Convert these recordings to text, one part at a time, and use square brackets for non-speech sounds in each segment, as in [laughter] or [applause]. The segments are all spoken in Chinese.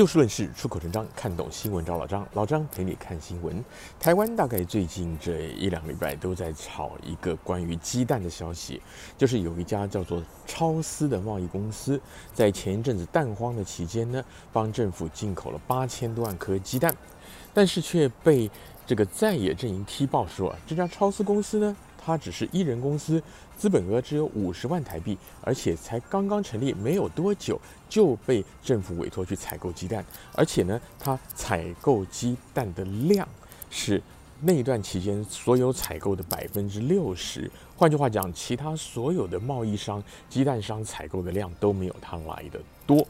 就事论事，出口成章，看懂新闻找老张。老张陪你看新闻。台湾大概最近这一两个礼拜都在炒一个关于鸡蛋的消息，就是有一家叫做超丝的贸易公司，在前一阵子蛋荒的期间呢，帮政府进口了八千多万颗鸡蛋，但是却被这个在野阵营踢爆说，这家超丝公司呢，它只是一人公司，资本额只有五十万台币，而且才刚刚成立没有多久，就被政府委托去采购鸡蛋，而且呢，它采购鸡蛋的量是那一段期间所有采购的百分之六十。换句话讲，其他所有的贸易商、鸡蛋商采购的量都没有它来的多。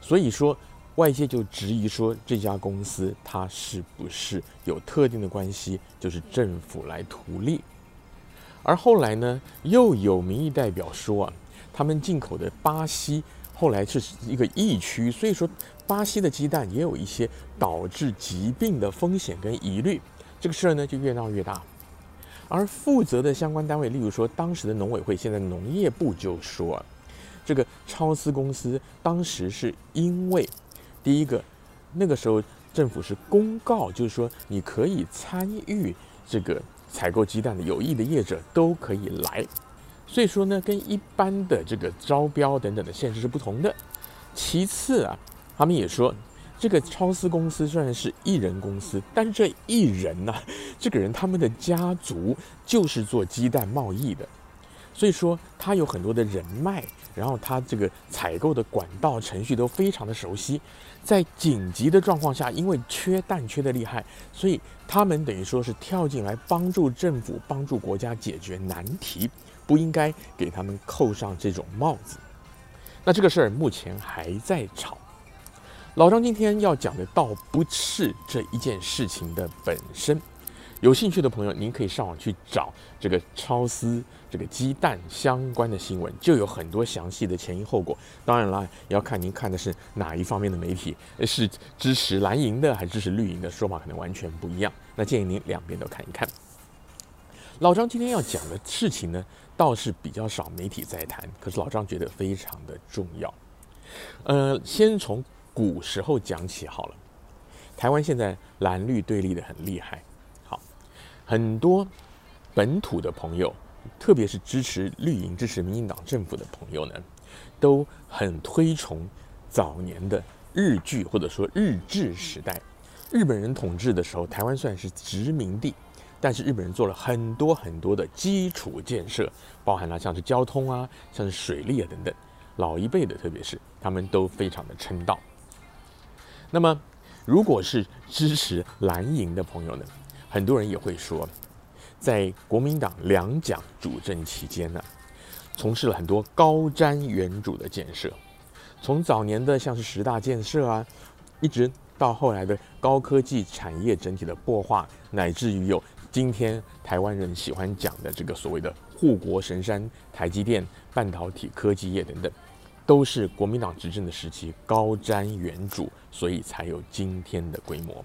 所以说，外界就质疑说，这家公司它是不是有特定的关系，就是政府来图利。而后来呢，又有民意代表说啊，他们进口的巴西后来是一个疫区，所以说巴西的鸡蛋也有一些导致疾病的风险跟疑虑，这个事儿呢就越闹越大。而负责的相关单位，例如说当时的农委会，现在农业部就说，这个超丝公司当时是因为第一个，那个时候政府是公告，就是说你可以参与这个。采购鸡蛋的有意的业者都可以来，所以说呢，跟一般的这个招标等等的限制是不同的。其次啊，他们也说，这个超市公司虽然是一人公司，但是这一人呐、[laughs] 这个人他们的家族就是做鸡蛋贸易的，所以说他有很多的人脉，然后他这个采购的管道程序都非常的熟悉。在紧急的状况下，因为缺蛋缺得厉害，所以他们等于说是跳进来帮助政府、帮助国家解决难题，不应该给他们扣上这种帽子。那这个事儿目前还在吵。老张今天要讲的倒不是这一件事情的本身。有兴趣的朋友，您可以上网去找这个超丝这个鸡蛋相关的新闻，就有很多详细的前因后果。当然啦，也要看您看的是哪一方面的媒体，是支持蓝营的还是支持绿营的，说法可能完全不一样。那建议您两边都看一看。老张今天要讲的事情呢，倒是比较少媒体在谈，可是老张觉得非常的重要。呃，先从古时候讲起好了。台湾现在蓝绿对立的很厉害。很多本土的朋友，特别是支持绿营、支持民进党政府的朋友呢，都很推崇早年的日据或者说日治时代。日本人统治的时候，台湾算是殖民地，但是日本人做了很多很多的基础建设，包含了像是交通啊、像是水利啊等等。老一辈的，特别是他们都非常的称道。那么，如果是支持蓝营的朋友呢？很多人也会说，在国民党两蒋主政期间呢，从事了很多高瞻远瞩的建设，从早年的像是十大建设啊，一直到后来的高科技产业整体的破化，乃至于有今天台湾人喜欢讲的这个所谓的护国神山台积电半导体科技业等等，都是国民党执政的时期高瞻远瞩，所以才有今天的规模。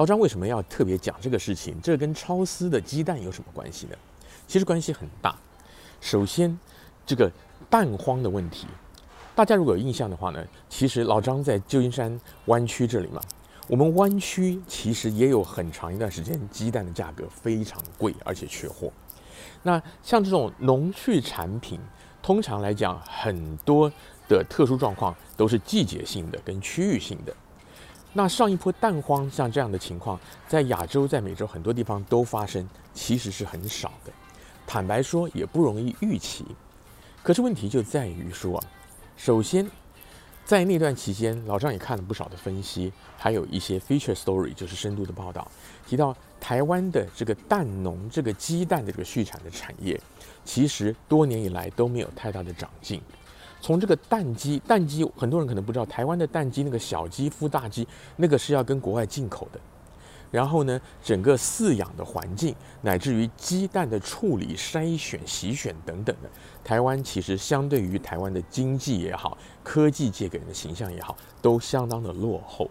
老张为什么要特别讲这个事情？这跟超丝的鸡蛋有什么关系呢？其实关系很大。首先，这个蛋荒的问题，大家如果有印象的话呢，其实老张在旧金山湾区这里嘛，我们湾区其实也有很长一段时间鸡蛋的价格非常贵，而且缺货。那像这种农畜产品，通常来讲，很多的特殊状况都是季节性的跟区域性的。那上一波蛋荒像这样的情况，在亚洲、在美洲很多地方都发生，其实是很少的。坦白说，也不容易预期。可是问题就在于说，首先，在那段期间，老张也看了不少的分析，还有一些 feature story，就是深度的报道，提到台湾的这个蛋农、这个鸡蛋的这个畜产的产业，其实多年以来都没有太大的长进。从这个蛋鸡，蛋鸡很多人可能不知道，台湾的蛋鸡那个小鸡孵大鸡，那个是要跟国外进口的。然后呢，整个饲养的环境，乃至于鸡蛋的处理、筛选、洗选等等的，台湾其实相对于台湾的经济也好，科技界给人的形象也好，都相当的落后。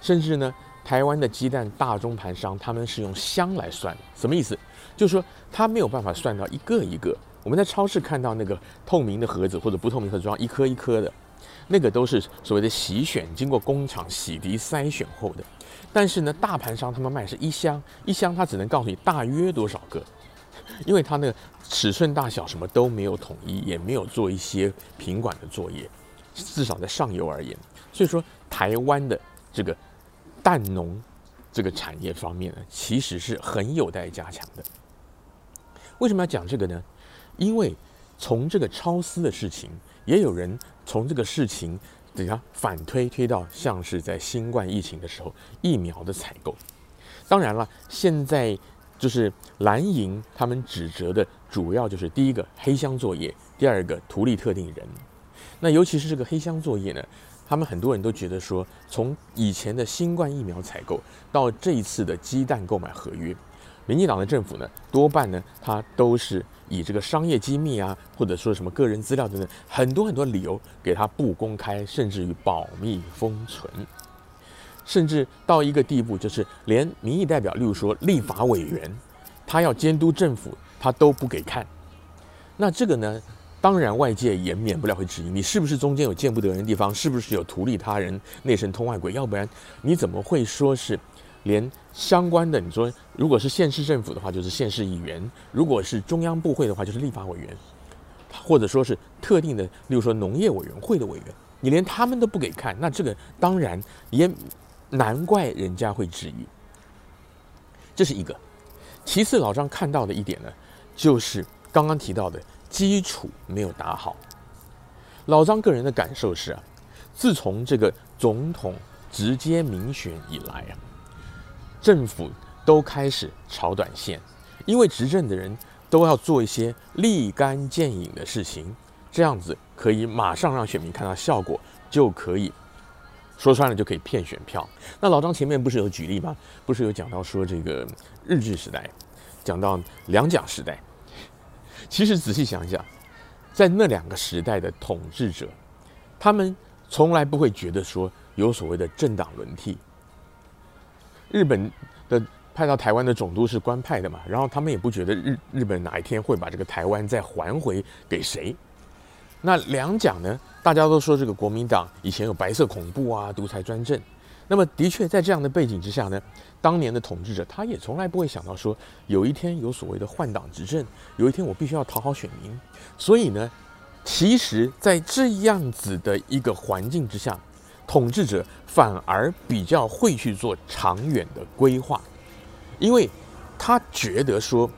甚至呢，台湾的鸡蛋大中盘商他们是用箱来算，什么意思？就是说他没有办法算到一个一个。我们在超市看到那个透明的盒子或者不透明盒装一颗一颗的，那个都是所谓的洗选，经过工厂洗涤筛选后的。但是呢，大盘商他们卖是一箱一箱，他只能告诉你大约多少个，[laughs] 因为他那个尺寸大小什么都没有统一，也没有做一些品管的作业，至少在上游而言。所以说，台湾的这个蛋农这个产业方面呢，其实是很有待加强的。为什么要讲这个呢？因为从这个超丝的事情，也有人从这个事情。等下反推推到像是在新冠疫情的时候疫苗的采购，当然了，现在就是蓝营他们指责的主要就是第一个黑箱作业，第二个图利特定人。那尤其是这个黑箱作业呢，他们很多人都觉得说，从以前的新冠疫苗采购到这一次的鸡蛋购买合约，民进党的政府呢，多半呢，他都是。以这个商业机密啊，或者说什么个人资料等等，很多很多理由给他不公开，甚至于保密封存，甚至到一个地步，就是连民意代表，例如说立法委员，他要监督政府，他都不给看。那这个呢，当然外界也免不了会质疑，你是不是中间有见不得人的地方，是不是有图利他人、内神通外鬼？要不然你怎么会说是？连相关的，你说如果是县市政府的话，就是县市议员；如果是中央部会的话，就是立法委员，或者说是特定的，例如说农业委员会的委员，你连他们都不给看，那这个当然也难怪人家会质疑。这是一个。其次，老张看到的一点呢，就是刚刚提到的基础没有打好。老张个人的感受是啊，自从这个总统直接民选以来啊。政府都开始炒短线，因为执政的人都要做一些立竿见影的事情，这样子可以马上让选民看到效果，就可以说穿了就可以骗选票。那老张前面不是有举例吗？不是有讲到说这个日治时代，讲到两蒋时代。其实仔细想一想，在那两个时代的统治者，他们从来不会觉得说有所谓的政党轮替。日本的派到台湾的总督是官派的嘛，然后他们也不觉得日日本哪一天会把这个台湾再还回给谁。那两蒋呢？大家都说这个国民党以前有白色恐怖啊、独裁专政。那么的确在这样的背景之下呢，当年的统治者他也从来不会想到说有一天有所谓的换党执政，有一天我必须要讨好选民。所以呢，其实在这样子的一个环境之下。统治者反而比较会去做长远的规划，因为他觉得说，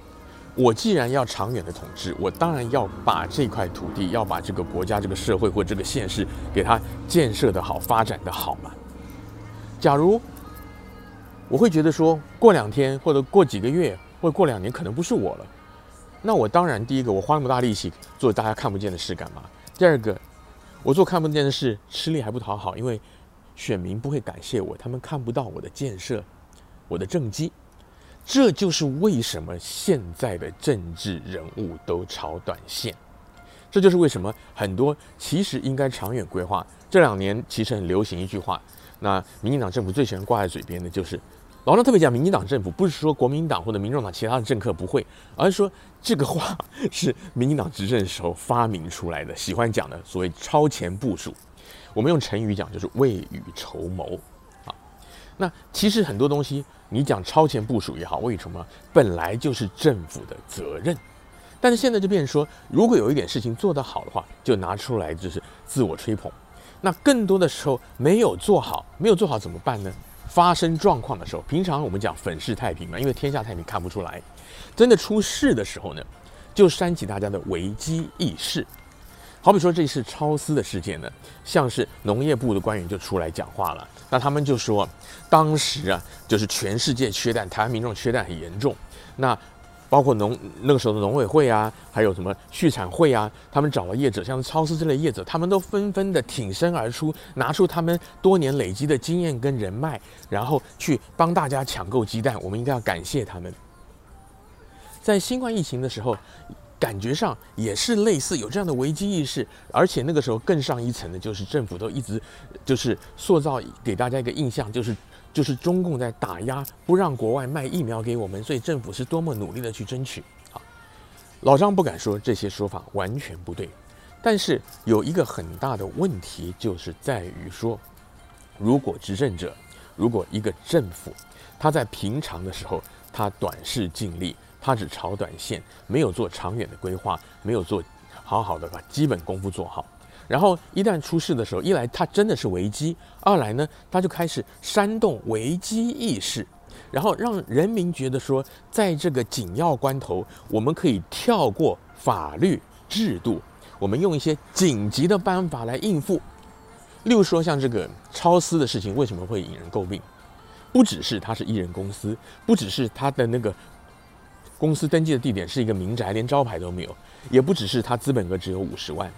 我既然要长远的统治，我当然要把这块土地，要把这个国家、这个社会或这个县市给它建设得好、发展得好嘛。假如我会觉得说，过两天或者过几个月或者过两年可能不是我了，那我当然第一个，我花那么大力气做大家看不见的事干嘛？第二个。我做看不见的事，吃力还不讨好，因为选民不会感谢我，他们看不到我的建设，我的政绩。这就是为什么现在的政治人物都炒短线，这就是为什么很多其实应该长远规划。这两年其实很流行一句话，那民进党政府最喜欢挂在嘴边的就是。老张特别讲，民进党政府不是说国民党或者民众党其他的政客不会，而是说这个话 [laughs] 是民进党执政的时候发明出来的，喜欢讲的所谓超前部署。我们用成语讲就是未雨绸缪啊。那其实很多东西，你讲超前部署也好，未雨绸缪，本来就是政府的责任。但是现在就变成说，如果有一点事情做得好的话，就拿出来就是自我吹捧。那更多的时候没有做好，没有做好怎么办呢？发生状况的时候，平常我们讲粉饰太平嘛，因为天下太平看不出来。真的出事的时候呢，就煽起大家的危机意识。好比说这次超丝的事件呢，像是农业部的官员就出来讲话了，那他们就说，当时啊，就是全世界缺蛋，台湾民众缺蛋很严重，那。包括农那个时候的农委会啊，还有什么畜产会啊，他们找了业者，像超市这类业者，他们都纷纷的挺身而出，拿出他们多年累积的经验跟人脉，然后去帮大家抢购鸡蛋。我们应该要感谢他们。在新冠疫情的时候，感觉上也是类似有这样的危机意识，而且那个时候更上一层的就是政府都一直就是塑造给大家一个印象，就是。就是中共在打压，不让国外卖疫苗给我们，所以政府是多么努力的去争取。啊，老张不敢说这些说法完全不对，但是有一个很大的问题，就是在于说，如果执政者，如果一个政府，他在平常的时候，他短视近利，他只炒短线，没有做长远的规划，没有做好好的把基本功夫做好，然后一旦出事的时候，一来他真的是危机，二来呢，他就开始煽动危机意识，然后让人民觉得说，在这个紧要关头，我们可以跳过法律制度，我们用一些紧急的办法来应付。例如说，像这个超私的事情，为什么会引人诟病？不只是它是艺人公司，不只是它的那个公司登记的地点是一个民宅，连招牌都没有，也不只是它资本额只有五十万，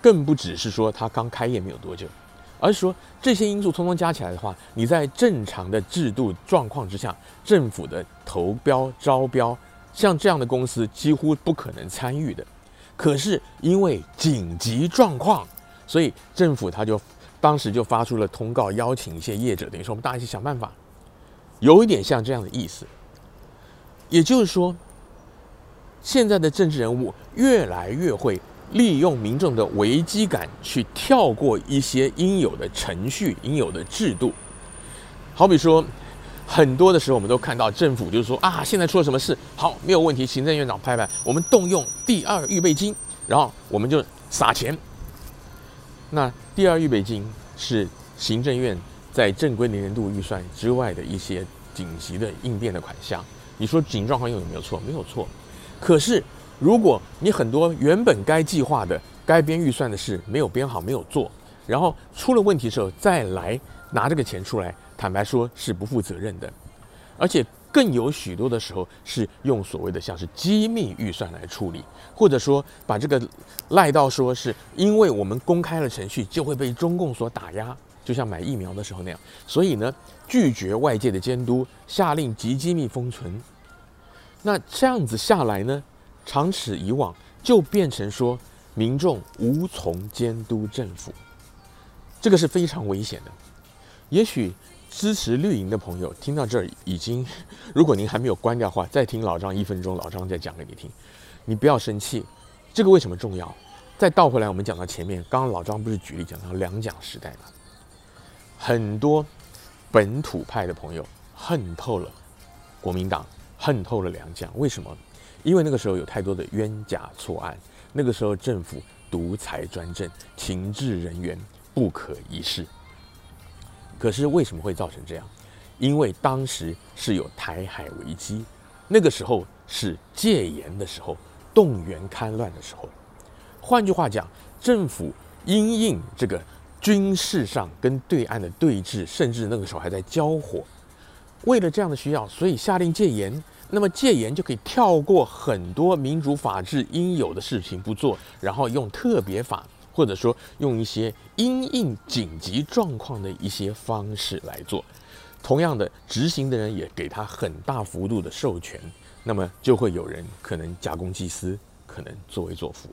更不只是说它刚开业没有多久，而是说这些因素通通加起来的话，你在正常的制度状况之下，政府的投标招标，像这样的公司几乎不可能参与的。可是因为紧急状况。所以政府他就当时就发出了通告，邀请一些业者，等于说我们大家一起想办法，有一点像这样的意思。也就是说，现在的政治人物越来越会利用民众的危机感，去跳过一些应有的程序、应有的制度。好比说，很多的时候我们都看到政府就是说啊，现在出了什么事，好，没有问题，行政院长拍拍，我们动用第二预备金，然后我们就撒钱。那第二预备金是行政院在正规年度预算之外的一些紧急的应变的款项。你说紧急状况用有没有错？没有错。可是如果你很多原本该计划的、该编预算的事没有编好、没有做，然后出了问题的时候再来拿这个钱出来，坦白说是不负责任的，而且。更有许多的时候是用所谓的像是机密预算来处理，或者说把这个赖到说是因为我们公开了程序就会被中共所打压，就像买疫苗的时候那样，所以呢拒绝外界的监督，下令极机密封存。那这样子下来呢，长此以往就变成说民众无从监督政府，这个是非常危险的，也许。支持绿营的朋友听到这儿已经，[laughs] 如果您还没有关掉话，再听老张一分钟，老张再讲给你听。你不要生气，这个为什么重要？再倒回来，我们讲到前面，刚刚老张不是举例讲到两蒋时代吗？很多本土派的朋友恨透了国民党，恨透了两蒋。为什么？因为那个时候有太多的冤假错案，那个时候政府独裁专政，情治人员不可一世。可是为什么会造成这样？因为当时是有台海危机，那个时候是戒严的时候，动员戡乱的时候。换句话讲，政府因应这个军事上跟对岸的对峙，甚至那个时候还在交火。为了这样的需要，所以下令戒严。那么戒严就可以跳过很多民主法治应有的事情不做，然后用特别法。或者说用一些因应紧急状况的一些方式来做，同样的执行的人也给他很大幅度的授权，那么就会有人可能假公济私，可能作威作福。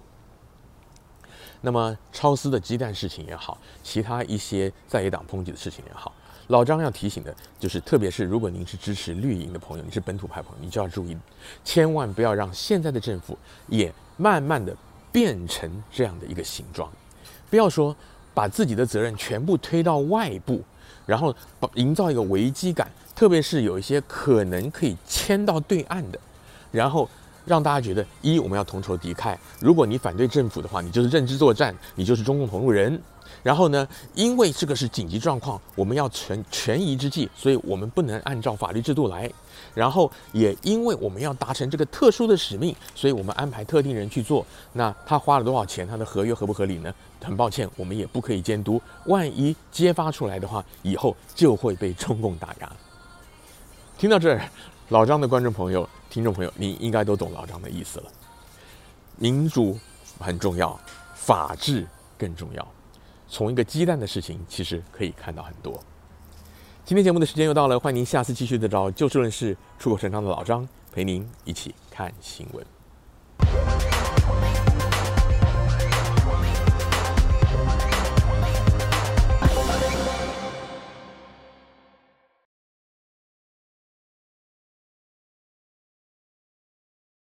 那么超私的鸡蛋事情也好，其他一些在野党抨击的事情也好，老张要提醒的就是，特别是如果您是支持绿营的朋友，你是本土派朋友，你就要注意，千万不要让现在的政府也慢慢的。变成这样的一个形状，不要说把自己的责任全部推到外部，然后把营造一个危机感，特别是有一些可能可以牵到对岸的，然后让大家觉得一我们要同仇敌忾，如果你反对政府的话，你就是认知作战，你就是中共同路人。然后呢，因为这个是紧急状况，我们要权权宜之计，所以我们不能按照法律制度来。然后也因为我们要达成这个特殊的使命，所以我们安排特定人去做。那他花了多少钱？他的合约合不合理呢？很抱歉，我们也不可以监督。万一揭发出来的话，以后就会被中共打压。听到这儿，老张的观众朋友、听众朋友，你应该都懂老张的意思了。民主很重要，法治更重要。从一个鸡蛋的事情，其实可以看到很多。今天节目的时间又到了，欢迎您下次继续的找就事论事、出口成章的老张陪您一起看新闻。